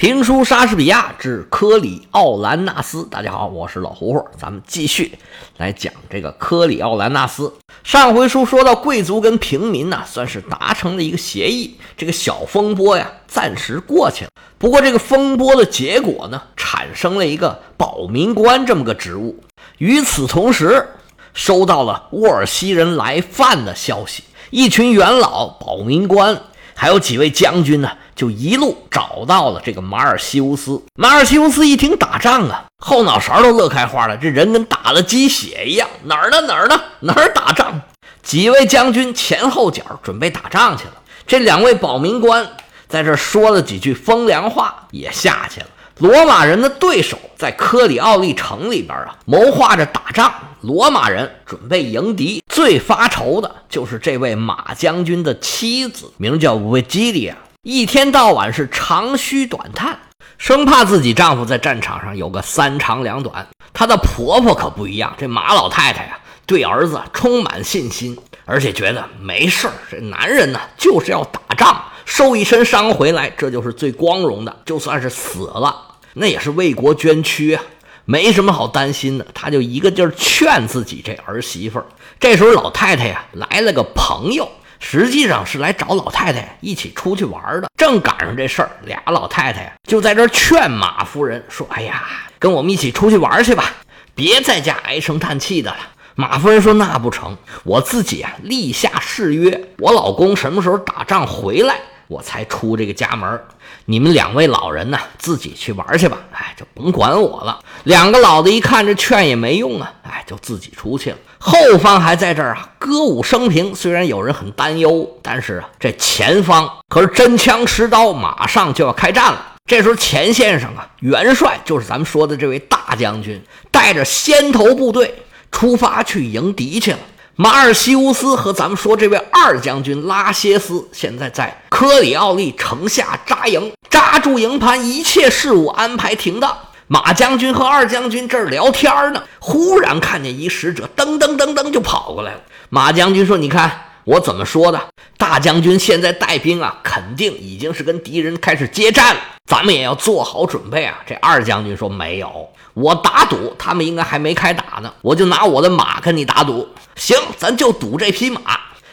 评书《莎士比亚之科里奥兰纳斯》，大家好，我是老胡胡，咱们继续来讲这个科里奥兰纳斯。上回书说到，贵族跟平民呢，算是达成了一个协议，这个小风波呀，暂时过去了。不过这个风波的结果呢，产生了一个保民官这么个职务。与此同时，收到了沃尔西人来犯的消息，一群元老、保民官，还有几位将军呢。就一路找到了这个马尔西乌斯。马尔西乌斯一听打仗啊，后脑勺都乐开花了，这人跟打了鸡血一样。哪儿呢？哪儿呢？哪儿打仗？几位将军前后脚准备打仗去了。这两位保民官在这说了几句风凉话，也下去了。罗马人的对手在科里奥利城里边啊，谋划着打仗。罗马人准备迎敌，最发愁的就是这位马将军的妻子，名叫维吉利亚。一天到晚是长吁短叹，生怕自己丈夫在战场上有个三长两短。她的婆婆可不一样，这马老太太呀，对儿子充满信心，而且觉得没事儿。这男人呢，就是要打仗，受一身伤回来，这就是最光荣的。就算是死了，那也是为国捐躯啊，没什么好担心的。他就一个劲儿劝自己这儿媳妇儿。这时候老太太呀，来了个朋友。实际上是来找老太太一起出去玩的，正赶上这事儿，俩老太太呀就在这劝马夫人说：“哎呀，跟我们一起出去玩去吧，别在家唉声叹气的了。”马夫人说：“那不成，我自己啊立下誓约，我老公什么时候打仗回来，我才出这个家门。你们两位老人呢，自己去玩去吧，哎，就甭管我了。”两个老的一看这劝也没用啊，哎，就自己出去了。后方还在这儿啊，歌舞升平。虽然有人很担忧，但是啊，这前方可是真枪实刀，马上就要开战了。这时候钱先生啊，元帅就是咱们说的这位大将军，带着先头部队出发去迎敌去了。马尔西乌斯和咱们说这位二将军拉歇斯，现在在科里奥利城下扎营，扎住营盘，一切事务安排停当。马将军和二将军这儿聊天呢，忽然看见一使者，噔噔噔噔就跑过来了。马将军说：“你看我怎么说的？大将军现在带兵啊，肯定已经是跟敌人开始接战了，咱们也要做好准备啊。”这二将军说：“没有，我打赌他们应该还没开打呢，我就拿我的马跟你打赌。行，咱就赌这匹马。”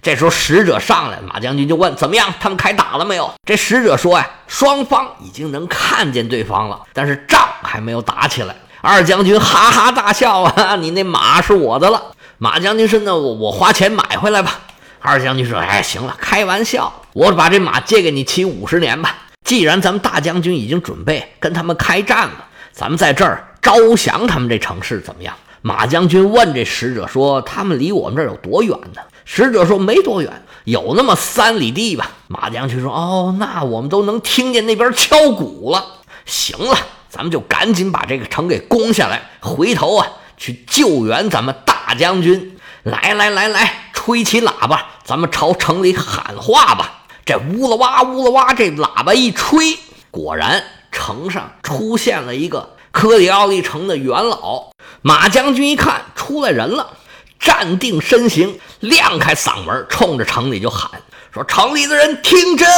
这时候使者上来，马将军就问：“怎么样？他们开打了没有？”这使者说：“呀，双方已经能看见对方了，但是仗还没有打起来。”二将军哈哈大笑：“啊，你那马是我的了。”马将军说：“那我我花钱买回来吧。”二将军说：“哎，行了，开玩笑，我把这马借给你骑五十年吧。既然咱们大将军已经准备跟他们开战了，咱们在这儿招降他们这城市怎么样？”马将军问这使者说：“他们离我们这儿有多远呢？”使者说：“没多远，有那么三里地吧。”马将军说：“哦，那我们都能听见那边敲鼓了。行了，咱们就赶紧把这个城给攻下来，回头啊去救援咱们大将军。来来来来，吹起喇叭，咱们朝城里喊话吧。这呜啦哇呜啦哇，这喇叭一吹，果然城上出现了一个科里奥利城的元老。马将军一看出来人了。”站定身形，亮开嗓门，冲着城里就喊说：“城里的人听真，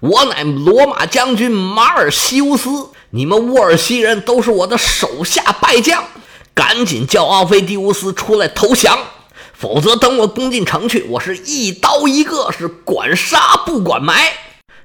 我乃罗马将军马尔西乌斯，你们沃尔西人都是我的手下败将，赶紧叫奥菲迪乌斯出来投降，否则等我攻进城去，我是一刀一个，是管杀不管埋。”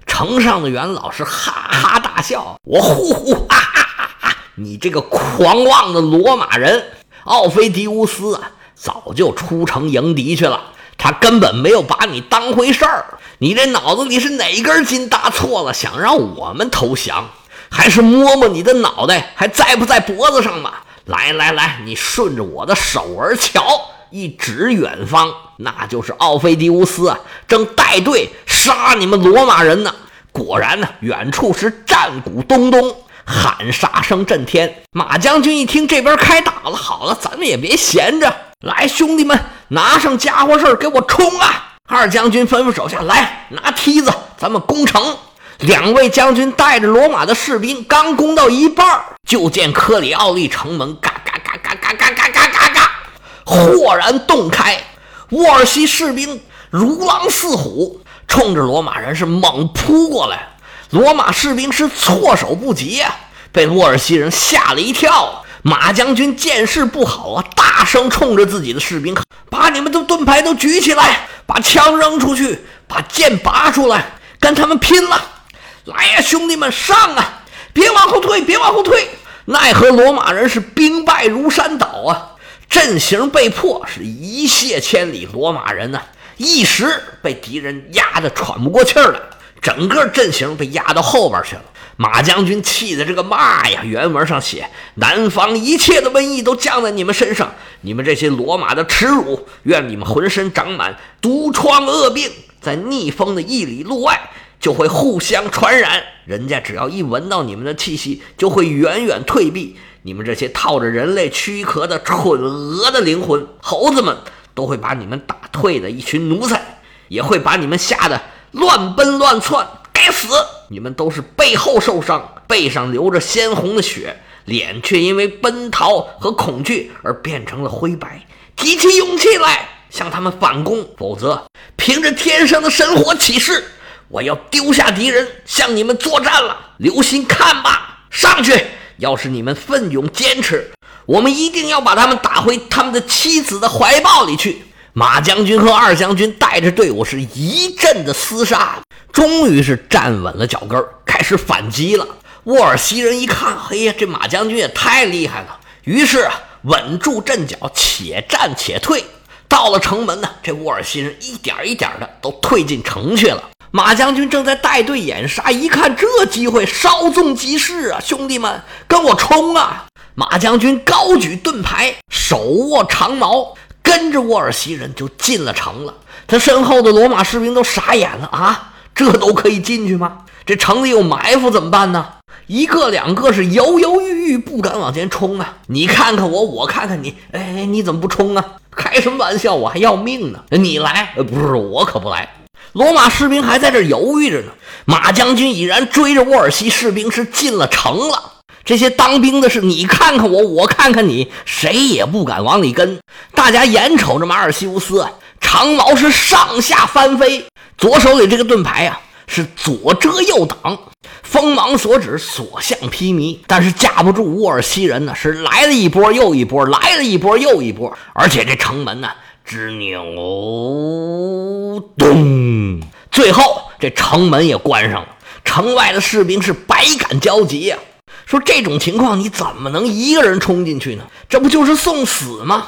城上的元老是哈哈大笑：“我呼呼啊啊啊！你这个狂妄的罗马人，奥菲迪乌斯啊！”早就出城迎敌去了，他根本没有把你当回事儿。你这脑子里是哪根筋搭错了？想让我们投降，还是摸摸你的脑袋还在不在脖子上吧？来来来，你顺着我的手儿瞧，一指远方，那就是奥菲迪乌斯啊，正带队杀你们罗马人呢。果然呢，远处是战鼓咚咚，喊杀声震天。马将军一听这边开打了，好了，咱们也别闲着。来，兄弟们，拿上家伙事儿，给我冲啊！二将军吩咐手下来拿梯子，咱们攻城。两位将军带着罗马的士兵，刚攻到一半，就见克里奥利城门嘎嘎嘎嘎嘎嘎嘎嘎，豁然洞开。沃尔西士兵如狼似虎，冲着罗马人是猛扑过来。罗马士兵是措手不及呀，被沃尔西人吓了一跳。马将军见势不好啊，大声冲着自己的士兵喊把你们的盾牌都举起来，把枪扔出去，把剑拔出来，跟他们拼了！来呀，兄弟们，上啊！别往后退，别往后退！奈何罗马人是兵败如山倒啊，阵型被破，是一泻千里。罗马人呢，一时被敌人压得喘不过气儿来，整个阵型被压到后边去了。马将军气的这个骂呀！原文上写：“南方一切的瘟疫都降在你们身上，你们这些罗马的耻辱！愿你们浑身长满毒疮恶病，在逆风的一里路外就会互相传染。人家只要一闻到你们的气息，就会远远退避。你们这些套着人类躯壳的蠢鹅的灵魂，猴子们都会把你们打退的一群奴才，也会把你们吓得乱奔乱窜。该死！”你们都是背后受伤，背上流着鲜红的血，脸却因为奔逃和恐惧而变成了灰白。提起勇气来，向他们反攻，否则凭着天上的神火起誓，我要丢下敌人，向你们作战了。留心看吧，上去！要是你们奋勇坚持，我们一定要把他们打回他们的妻子的怀抱里去。马将军和二将军带着队伍是一阵的厮杀，终于是站稳了脚跟，开始反击了。沃尔西人一看，嘿呀，这马将军也太厉害了，于是啊，稳住阵脚，且战且退。到了城门呢，这沃尔西人一点一点的都退进城去了。马将军正在带队掩杀，一看这机会，稍纵即逝啊！兄弟们，跟我冲啊！马将军高举盾牌，手握长矛。跟着沃尔西人就进了城了，他身后的罗马士兵都傻眼了啊！这都可以进去吗？这城里有埋伏怎么办呢？一个两个是犹犹豫豫，不敢往前冲啊！你看看我，我看看你，哎，你怎么不冲啊？开什么玩笑？我还要命呢！你来，不是我可不来。罗马士兵还在这犹豫着呢，马将军已然追着沃尔西士兵是进了城了。这些当兵的是你看看我，我看看你，谁也不敢往里跟。大家眼瞅着马尔西乌斯长矛是上下翻飞，左手里这个盾牌呀是左遮右挡，锋芒所指，所向披靡。但是架不住沃尔西人呢，是来了一波又一波，来了一波又一波。而且这城门呢吱扭咚，最后这城门也关上了。城外的士兵是百感交集呀。说这种情况你怎么能一个人冲进去呢？这不就是送死吗？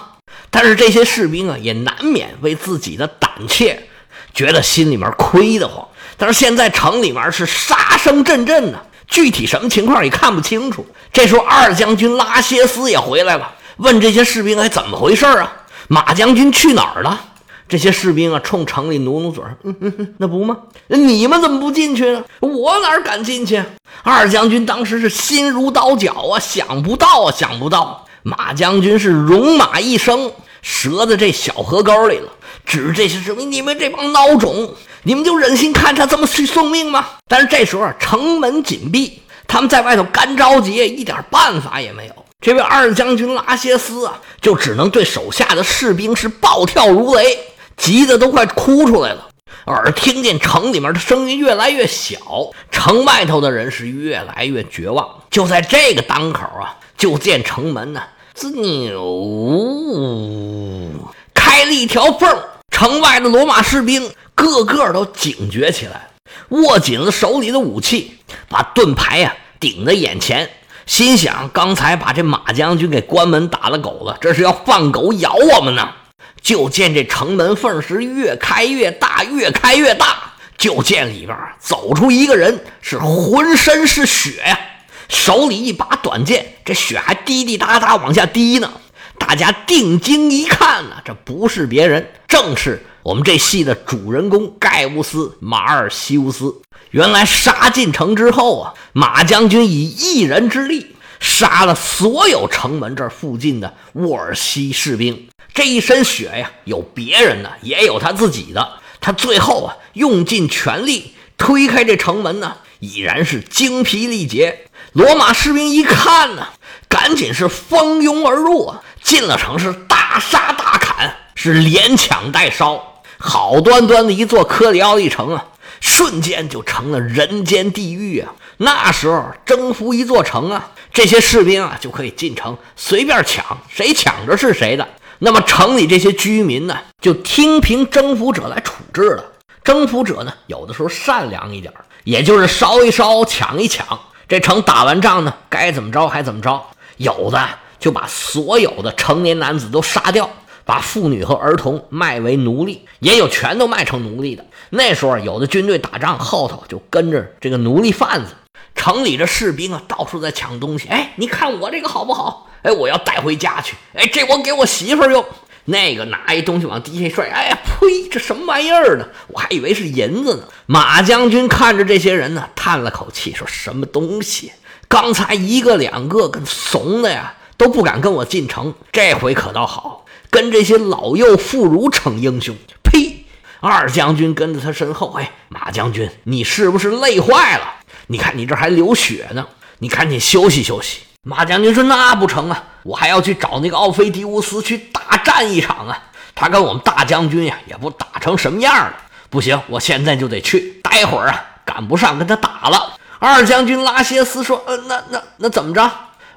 但是这些士兵啊，也难免为自己的胆怯觉得心里面亏得慌。但是现在城里面是杀声阵阵呢，具体什么情况也看不清楚。这时候二将军拉歇斯也回来了，问这些士兵：“哎，怎么回事啊？马将军去哪儿了？”这些士兵啊，冲城里努努嘴嗯嗯嗯，那不吗？你们怎么不进去呢？我哪敢进去？二将军当时是心如刀绞啊，想不到啊，想不到！马将军是戎马一生，折在这小河沟里了。指这些士兵：“你们这帮孬种，你们就忍心看他这么去送命吗？”但是这时候啊，城门紧闭，他们在外头干着急，一点办法也没有。这位二将军拉歇斯啊，就只能对手下的士兵是暴跳如雷。急得都快哭出来了，耳听见城里面的声音越来越小，城外头的人是越来越绝望。就在这个当口啊，就见城门呢滋扭开了一条缝，城外的罗马士兵个个都警觉起来，握紧了手里的武器，把盾牌呀顶在眼前，心想：刚才把这马将军给关门打了狗了，这是要放狗咬我们呢。就见这城门缝是越开越大，越开越大。就见里边走出一个人，是浑身是血呀，手里一把短剑，这血还滴滴答答往下滴呢。大家定睛一看呢，这不是别人，正是我们这戏的主人公盖乌斯·马尔西乌斯。原来杀进城之后啊，马将军以一人之力杀了所有城门这附近的沃尔西士兵。这一身血呀，有别人的，也有他自己的。他最后啊，用尽全力推开这城门呢，已然是精疲力竭。罗马士兵一看呢，赶紧是蜂拥而入啊，进了城是大杀大砍，是连抢带烧。好端端的一座科里奥利城啊，瞬间就成了人间地狱啊！那时候征服一座城啊，这些士兵啊就可以进城随便抢，谁抢着是谁的。那么城里这些居民呢，就听凭征服者来处置了。征服者呢，有的时候善良一点，也就是烧一烧，抢一抢。这城打完仗呢，该怎么着还怎么着。有的就把所有的成年男子都杀掉，把妇女和儿童卖为奴隶，也有全都卖成奴隶的。那时候有的军队打仗后头就跟着这个奴隶贩子。城里这士兵啊，到处在抢东西。哎，你看我这个好不好？哎，我要带回家去。哎，这我给我媳妇用。那个拿一东西往地下摔，哎呀，呸！这什么玩意儿呢？我还以为是银子呢。马将军看着这些人呢，叹了口气，说什么东西？刚才一个两个跟怂的呀，都不敢跟我进城。这回可倒好，跟这些老幼妇孺逞英雄。呸！二将军跟在他身后，哎，马将军，你是不是累坏了？你看你这还流血呢，你赶紧休息休息。马将军说：“那不成啊，我还要去找那个奥菲迪乌斯去大战一场啊！他跟我们大将军呀，也不打成什么样了。不行，我现在就得去。待会儿啊，赶不上跟他打了。”二将军拉歇斯说：“呃，那那那怎么着？”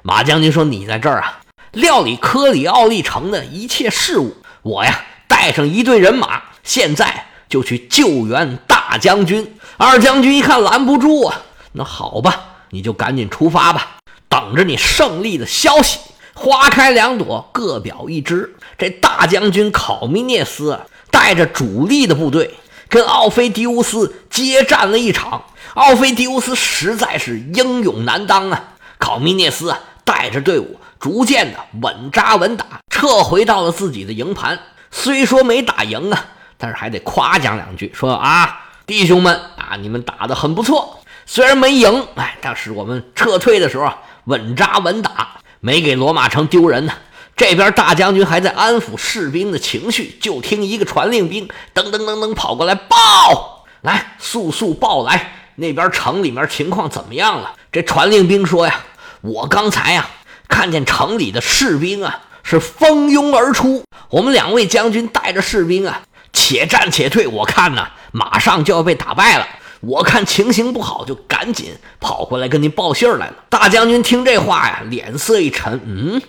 马将军说：“你在这儿啊，料理科里奥利城的一切事务。我呀，带上一队人马，现在就去救援大将军。”二将军一看拦不住啊，那好吧，你就赶紧出发吧。等着你胜利的消息。花开两朵，各表一枝。这大将军考米涅斯啊，带着主力的部队跟奥菲迪乌斯接战了一场。奥菲迪乌斯实在是英勇难当啊！考米涅斯啊，带着队伍逐渐的稳扎稳打，撤回到了自己的营盘。虽说没打赢啊，但是还得夸奖两句，说啊，弟兄们啊，你们打得很不错。虽然没赢，哎，但是我们撤退的时候啊。稳扎稳打，没给罗马城丢人呢。这边大将军还在安抚士兵的情绪，就听一个传令兵噔噔噔噔跑过来报：“来，速速报来，那边城里面情况怎么样了？”这传令兵说：“呀，我刚才呀看见城里的士兵啊是蜂拥而出，我们两位将军带着士兵啊且战且退，我看呢马上就要被打败了。”我看情形不好，就赶紧跑过来跟您报信来了。大将军听这话呀，脸色一沉，嗯，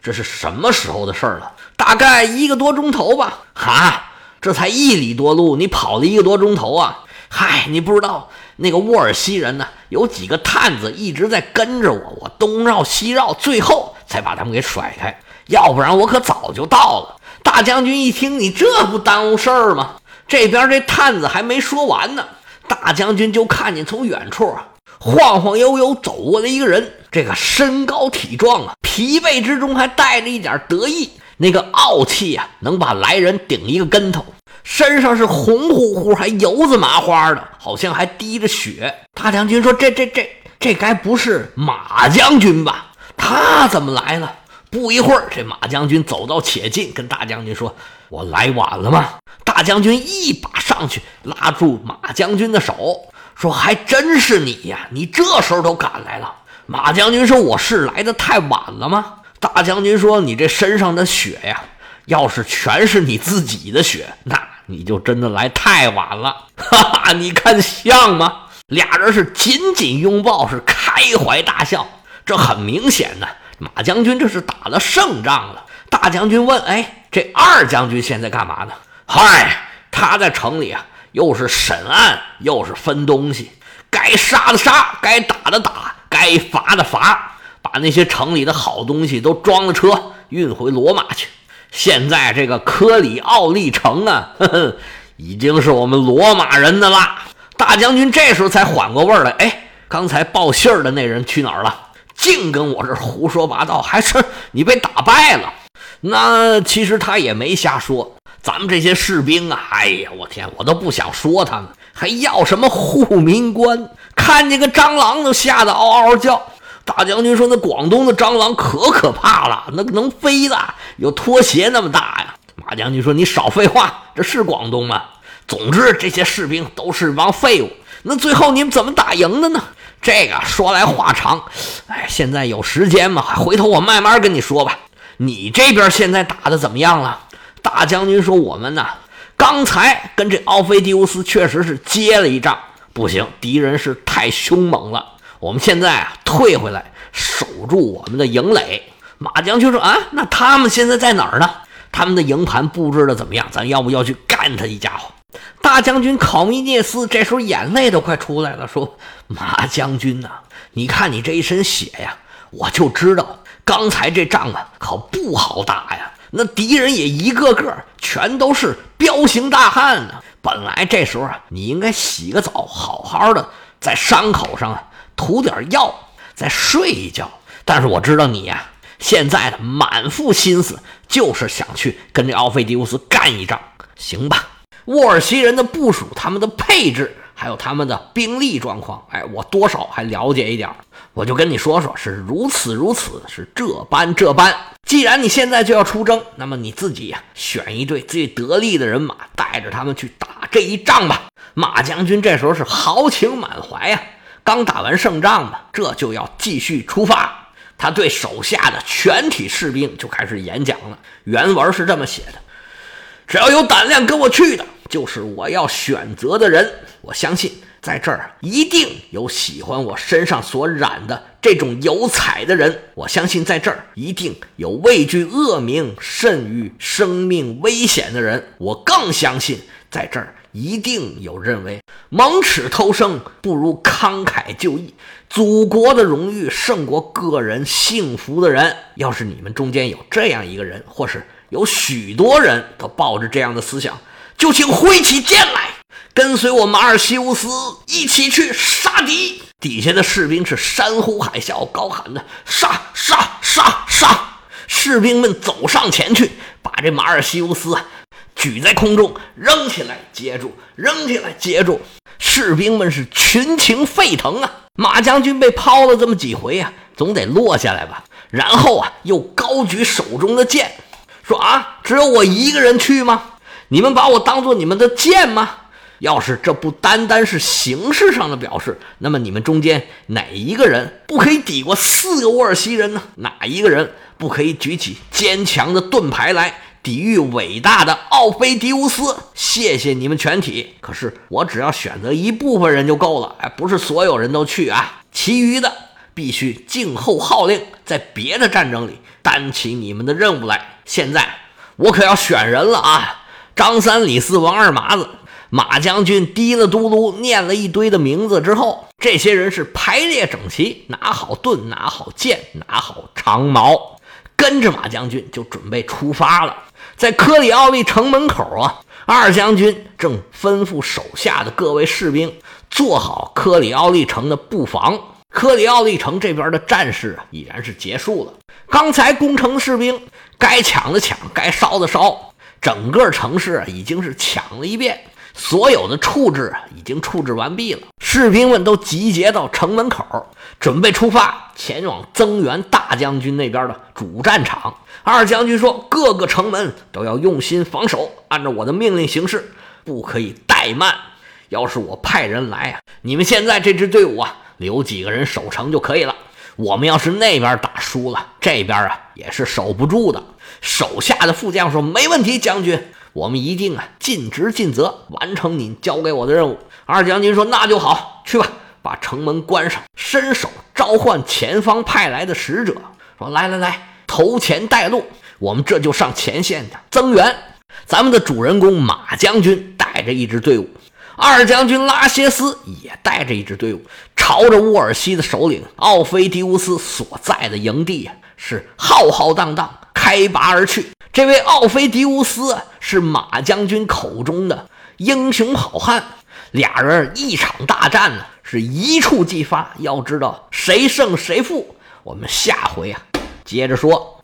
这是什么时候的事儿了？大概一个多钟头吧。哈，这才一里多路，你跑了一个多钟头啊？嗨，你不知道那个沃尔西人呢？有几个探子一直在跟着我，我东绕西绕，最后才把他们给甩开。要不然我可早就到了。大将军一听，你这不耽误事儿吗？这边这探子还没说完呢。大将军就看见从远处啊，晃晃悠悠走过来一个人，这个身高体壮啊，疲惫之中还带着一点得意，那个傲气啊，能把来人顶一个跟头。身上是红乎乎，还油子麻花的，好像还滴着血。大将军说：“这、这、这、这该不是马将军吧？他怎么来了？”不一会儿，这马将军走到且近，跟大将军说：“我来晚了吗？”大将军一把上去拉住马将军的手，说：“还真是你呀！你这时候都赶来了。”马将军说：“我是来的太晚了吗？”大将军说：“你这身上的血呀，要是全是你自己的血，那你就真的来太晚了。”哈哈，你看像吗？俩人是紧紧拥抱，是开怀大笑。这很明显呢，马将军这是打了胜仗了。大将军问：“哎，这二将军现在干嘛呢？”嗨，他在城里啊，又是审案，又是分东西，该杀的杀，该打的打，该罚的罚，把那些城里的好东西都装了车，运回罗马去。现在这个科里奥利城啊，呵呵，已经是我们罗马人的啦。大将军这时候才缓过味儿来，哎，刚才报信儿的那人去哪儿了？净跟我这胡说八道，还是你被打败了？那其实他也没瞎说。咱们这些士兵啊，哎呀，我天，我都不想说他们，还要什么护民官？看见个蟑螂都吓得嗷嗷叫。大将军说：“那广东的蟑螂可可怕了，那能飞的，有拖鞋那么大呀。”马将军说：“你少废话，这是广东吗？总之，这些士兵都是帮废物。那最后你们怎么打赢的呢？这个说来话长，哎，现在有时间吗？回头我慢慢跟你说吧。你这边现在打的怎么样了？”大将军说：“我们呢，刚才跟这奥菲迪乌斯确实是接了一仗，不行，敌人是太凶猛了。我们现在啊，退回来，守住我们的营垒。马将军说：“啊，那他们现在在哪儿呢？他们的营盘布置的怎么样？咱要不要去干他一家伙？”大将军考米涅斯这时候眼泪都快出来了，说：“马将军呐，你看你这一身血呀，我就知道刚才这仗啊，可不好打呀。那敌人也一个个全都是彪形大汉呢。本来这时候啊，你应该洗个澡，好好的在伤口上啊涂点药，再睡一觉。但是我知道你呀。”现在的满腹心思就是想去跟这奥菲迪乌斯干一仗，行吧？沃尔西人的部署、他们的配置，还有他们的兵力状况，哎，我多少还了解一点。我就跟你说说，是如此如此，是这般这般。既然你现在就要出征，那么你自己呀，选一队最得力的人马，带着他们去打这一仗吧。马将军这时候是豪情满怀呀，刚打完胜仗嘛，这就要继续出发。他对手下的全体士兵就开始演讲了。原文是这么写的：“只要有胆量跟我去的，就是我要选择的人。我相信在这儿一定有喜欢我身上所染的这种油彩的人。我相信在这儿一定有畏惧恶名甚于生命危险的人。我更相信在这儿。”一定有认为蒙齿偷生不如慷慨就义，祖国的荣誉胜过个人幸福的人。要是你们中间有这样一个人，或是有许多人都抱着这样的思想，就请挥起剑来，跟随我马尔西乌斯一起去杀敌。底下的士兵是山呼海啸，高喊的：“杀杀杀杀！”士兵们走上前去，把这马尔西乌斯。举在空中，扔起来，接住，扔起来，接住。士兵们是群情沸腾啊！马将军被抛了这么几回啊，总得落下来吧？然后啊，又高举手中的剑，说：“啊，只有我一个人去吗？你们把我当做你们的剑吗？要是这不单单是形式上的表示，那么你们中间哪一个人不可以抵过四个沃尔西人呢？哪一个人不可以举起坚强的盾牌来？”抵御伟大的奥菲迪乌斯，谢谢你们全体。可是我只要选择一部分人就够了，哎，不是所有人都去啊。其余的必须静候号令，在别的战争里担起你们的任务来。现在我可要选人了啊！张三李四王二麻子，马将军滴了嘟噜念了一堆的名字之后，这些人是排列整齐，拿好盾，拿好剑，拿好长矛，跟着马将军就准备出发了。在科里奥利城门口啊，二将军正吩咐手下的各位士兵做好科里奥利城的布防。科里奥利城这边的战事啊，已然是结束了。刚才攻城士兵该抢的抢，该烧的烧，整个城市已经是抢了一遍，所有的处置已经处置完毕了。士兵们都集结到城门口，准备出发前往增援大将军那边的主战场。二将军说：“各个城门都要用心防守，按照我的命令行事，不可以怠慢。要是我派人来啊，你们现在这支队伍啊，留几个人守城就可以了。我们要是那边打输了，这边啊也是守不住的。”手下的副将说：“没问题，将军，我们一定啊尽职尽责，完成您交给我的任务。”二将军说：“那就好，去吧，把城门关上，伸手召唤前方派来的使者，说：来来来。”头前带路，我们这就上前线的增援。咱们的主人公马将军带着一支队伍，二将军拉歇斯也带着一支队伍，朝着沃尔西的首领奥菲迪乌斯所在的营地，是浩浩荡荡开拔而去。这位奥菲迪乌斯是马将军口中的英雄好汉，俩人一场大战呢，是一触即发。要知道谁胜谁负，我们下回啊。接着说。